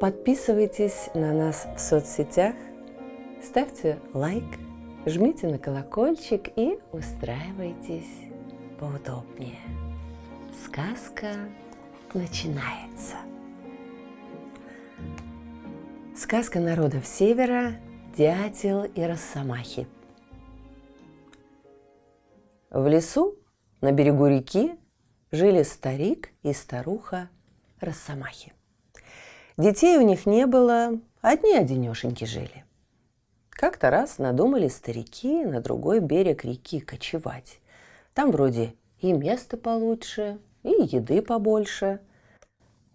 Подписывайтесь на нас в соцсетях, ставьте лайк, жмите на колокольчик и устраивайтесь поудобнее. Сказка начинается. Сказка народов Севера «Дятел и Росомахи». В лесу на берегу реки жили старик и старуха Росомахи. Детей у них не было, одни одинешеньки жили. Как-то раз надумали старики на другой берег реки кочевать. Там вроде и место получше, и еды побольше.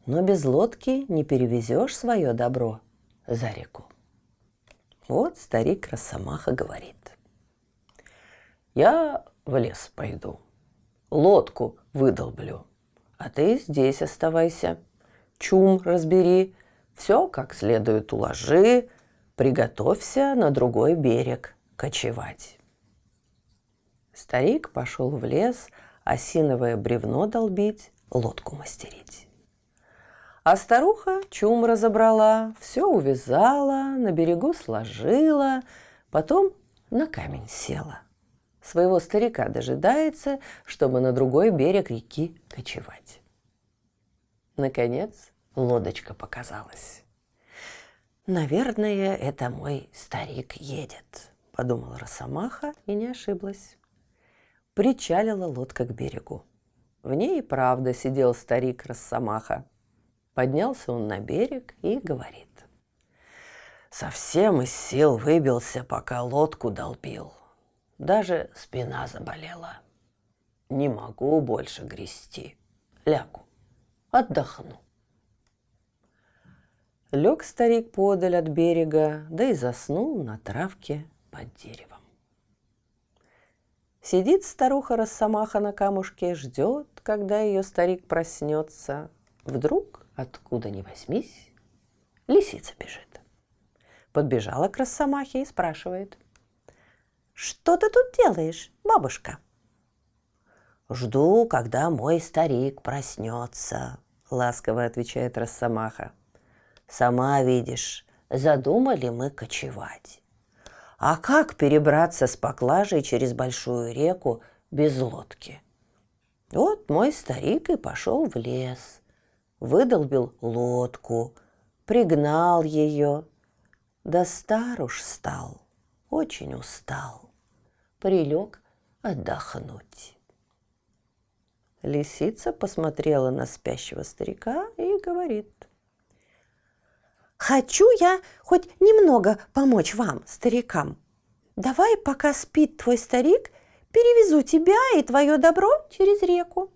Но без лодки не перевезешь свое добро за реку. Вот старик Росомаха говорит. Я в лес пойду, лодку выдолблю, а ты здесь оставайся. Чум разбери, все как следует уложи, приготовься на другой берег кочевать. Старик пошел в лес осиновое бревно долбить, лодку мастерить. А старуха чум разобрала, все увязала, на берегу сложила, потом на камень села. Своего старика дожидается, чтобы на другой берег реки кочевать. Наконец лодочка показалась. «Наверное, это мой старик едет», – подумала Росомаха и не ошиблась причалила лодка к берегу. В ней и правда сидел старик Росомаха. Поднялся он на берег и говорит. Совсем из сил выбился, пока лодку долбил. Даже спина заболела. Не могу больше грести. Лягу, отдохну. Лег старик подаль от берега, да и заснул на травке под деревом. Сидит старуха Росомаха на камушке, ждет, когда ее старик проснется. Вдруг, откуда ни возьмись, лисица бежит. Подбежала к Росомахе и спрашивает. «Что ты тут делаешь, бабушка?» «Жду, когда мой старик проснется», — ласково отвечает Росомаха. «Сама видишь, задумали мы кочевать. А как перебраться с поклажей через большую реку без лодки? Вот мой старик и пошел в лес, выдолбил лодку, пригнал ее. Да стар уж стал, очень устал, прилег отдохнуть. Лисица посмотрела на спящего старика и говорит – Хочу я хоть немного помочь вам, старикам. Давай, пока спит твой старик, перевезу тебя и твое добро через реку.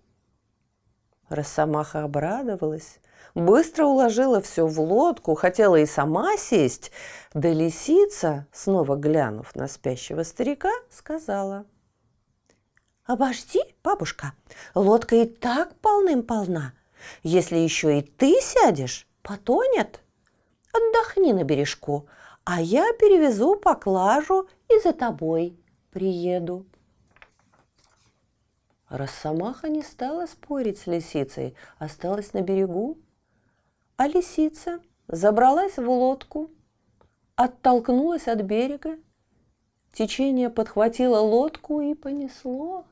Росомаха обрадовалась, быстро уложила все в лодку, хотела и сама сесть, да лисица, снова глянув на спящего старика, сказала. «Обожди, бабушка, лодка и так полным-полна. Если еще и ты сядешь, потонет». Отдохни на бережку, а я перевезу поклажу и за тобой приеду. Росомаха не стала спорить с лисицей, осталась на берегу. А лисица забралась в лодку, оттолкнулась от берега. Течение подхватило лодку и понесло.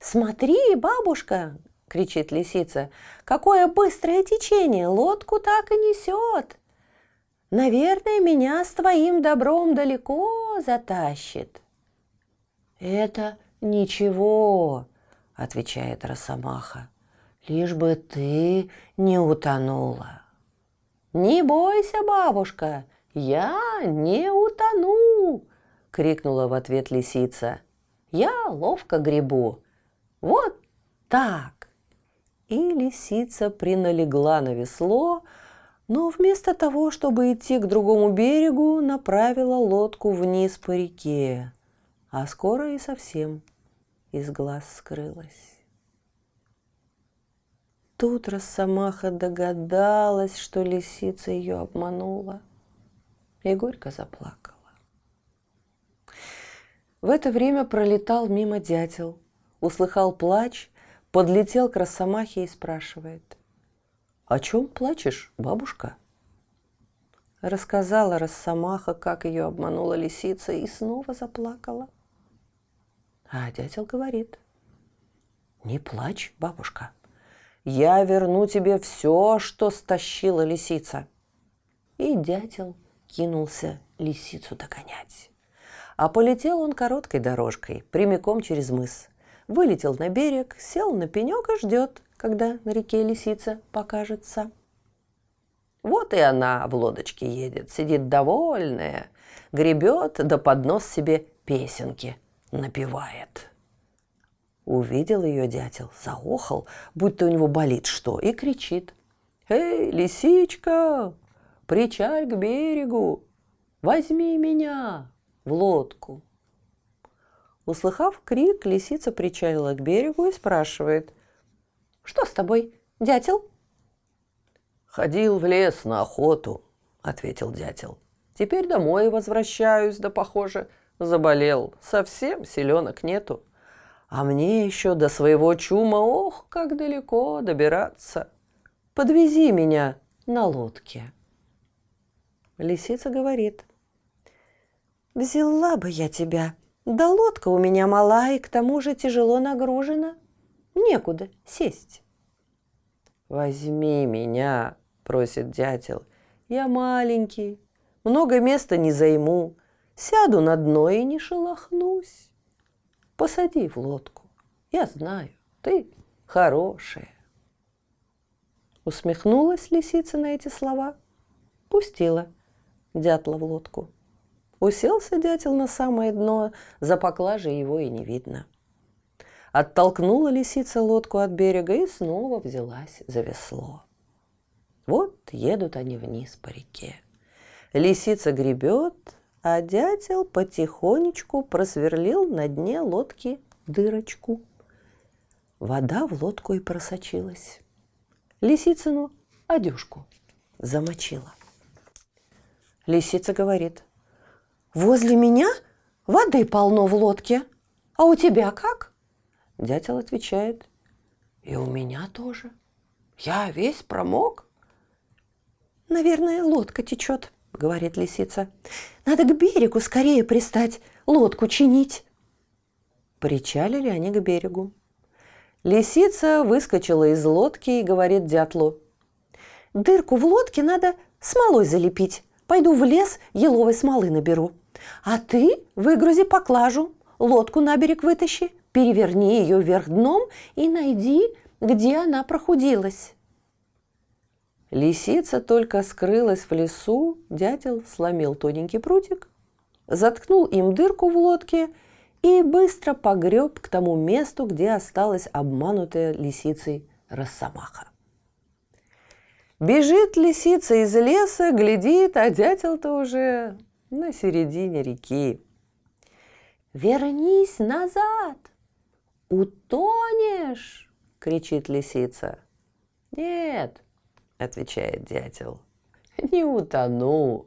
«Смотри, бабушка!» – кричит лисица. «Какое быстрое течение! Лодку так и несет! Наверное, меня с твоим добром далеко затащит». «Это ничего», – отвечает Росомаха, – «лишь бы ты не утонула». «Не бойся, бабушка, я не утону!» – крикнула в ответ лисица. «Я ловко гребу. Вот так!» И лисица приналегла на весло, но вместо того, чтобы идти к другому берегу, направила лодку вниз по реке, а скоро и совсем из глаз скрылась. Тут Росомаха догадалась, что лисица ее обманула, и горько заплакала. В это время пролетал мимо дятел, услыхал плач, подлетел к Росомахе и спрашивает. «О чем плачешь, бабушка?» Рассказала Росомаха, как ее обманула лисица, и снова заплакала. А дятел говорит. «Не плачь, бабушка я верну тебе все, что стащила лисица. И дятел кинулся лисицу догонять. А полетел он короткой дорожкой, прямиком через мыс. Вылетел на берег, сел на пенек и ждет, когда на реке лисица покажется. Вот и она в лодочке едет, сидит довольная, гребет, да под нос себе песенки напевает. Увидел ее дятел, заохал, будто у него болит что, и кричит. «Эй, лисичка, причаль к берегу, возьми меня в лодку!» Услыхав крик, лисица причалила к берегу и спрашивает. «Что с тобой, дятел?» «Ходил в лес на охоту», — ответил дятел. «Теперь домой возвращаюсь, да, похоже, заболел. Совсем селенок нету». А мне еще до своего чума, ох, как далеко добираться. Подвези меня на лодке. Лисица говорит, взяла бы я тебя, да лодка у меня мала и к тому же тяжело нагружена. Некуда сесть. Возьми меня, просит дятел. Я маленький, много места не займу. Сяду на дно и не шелохнусь посади в лодку. Я знаю, ты хорошая. Усмехнулась лисица на эти слова, пустила дятла в лодку. Уселся дятел на самое дно, за поклажей его и не видно. Оттолкнула лисица лодку от берега и снова взялась за весло. Вот едут они вниз по реке. Лисица гребет, а дятел потихонечку просверлил на дне лодки дырочку. Вода в лодку и просочилась. Лисицыну одежку замочила. Лисица говорит, возле меня воды полно в лодке, а у тебя как? Дятел отвечает, и у меня тоже. Я весь промок. Наверное, лодка течет, — говорит лисица. «Надо к берегу скорее пристать, лодку чинить». Причалили они к берегу. Лисица выскочила из лодки и говорит дятлу. «Дырку в лодке надо смолой залепить. Пойду в лес, еловой смолы наберу. А ты выгрузи поклажу, лодку на берег вытащи, переверни ее вверх дном и найди, где она прохудилась». Лисица только скрылась в лесу, дятел сломил тоненький прутик, заткнул им дырку в лодке и быстро погреб к тому месту, где осталась обманутая лисицей Росомаха. Бежит лисица из леса, глядит, а дятел-то уже на середине реки. «Вернись назад! Утонешь!» — кричит лисица. «Нет, – отвечает дятел. «Не утону».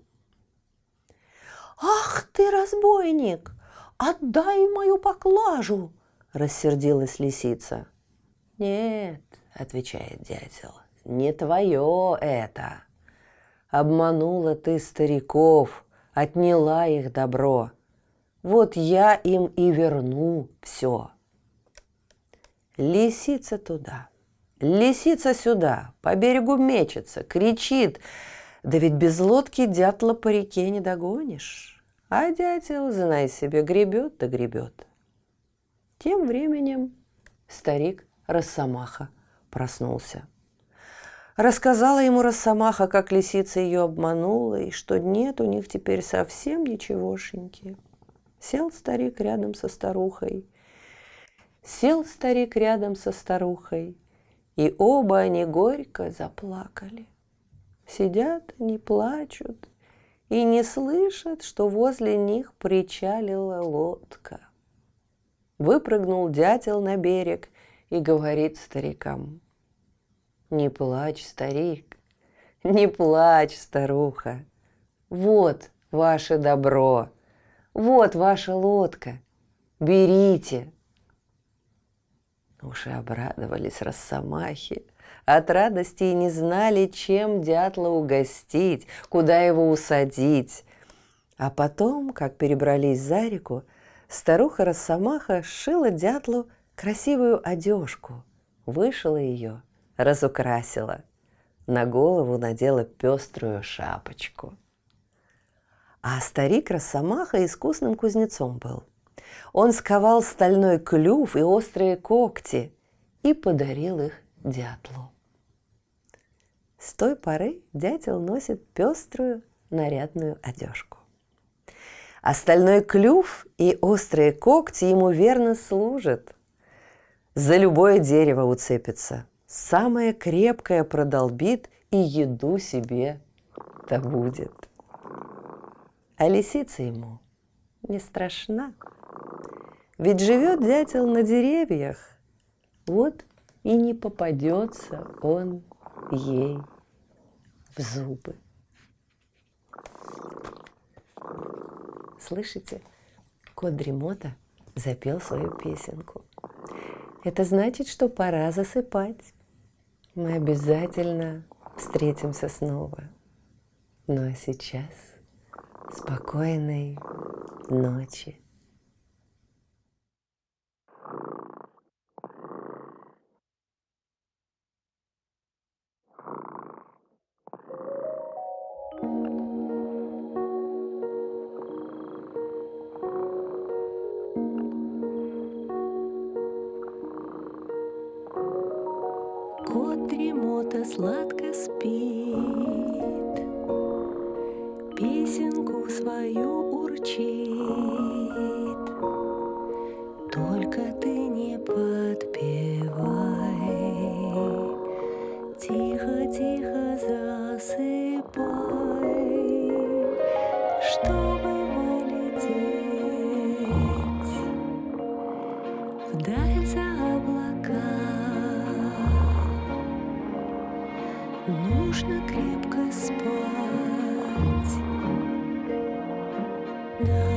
«Ах ты, разбойник! Отдай мою поклажу!» – рассердилась лисица. «Нет», – отвечает дятел, – «не твое это. Обманула ты стариков, отняла их добро. Вот я им и верну все». Лисица туда – Лисица сюда, по берегу мечется, кричит. Да ведь без лодки дятла по реке не догонишь. А дятел, знай себе, гребет да гребет. Тем временем старик Росомаха проснулся. Рассказала ему Росомаха, как лисица ее обманула, и что нет у них теперь совсем ничегошеньки. Сел старик рядом со старухой. Сел старик рядом со старухой И оба они горько заплакали. Сидят, не плачут и не слышат, что возле них причалила лодка. Выпрыгнул дятел на берег и говорит старикам. Не плачь, старик, не плачь, старуха. Вот ваше добро, вот ваша лодка, берите. Уши обрадовались росомахи. От радости и не знали, чем дятла угостить, куда его усадить. А потом, как перебрались за реку, старуха Росомаха сшила дятлу красивую одежку, вышила ее, разукрасила. На голову надела пеструю шапочку. А старик Росомаха искусным кузнецом был. Он сковал стальной клюв и острые когти и подарил их дятлу. С той поры дятел носит пеструю нарядную одежку. Остальной клюв и острые когти ему верно служат. За любое дерево уцепится, самое крепкое продолбит и еду себе добудет. А лисица ему не страшна. Ведь живет дятел на деревьях. Вот и не попадется он ей в зубы. Слышите? Кот Дремота запел свою песенку. Это значит, что пора засыпать. Мы обязательно встретимся снова. Ну а сейчас спокойной ночи. Сладко спит, Песенку свою урчит. No.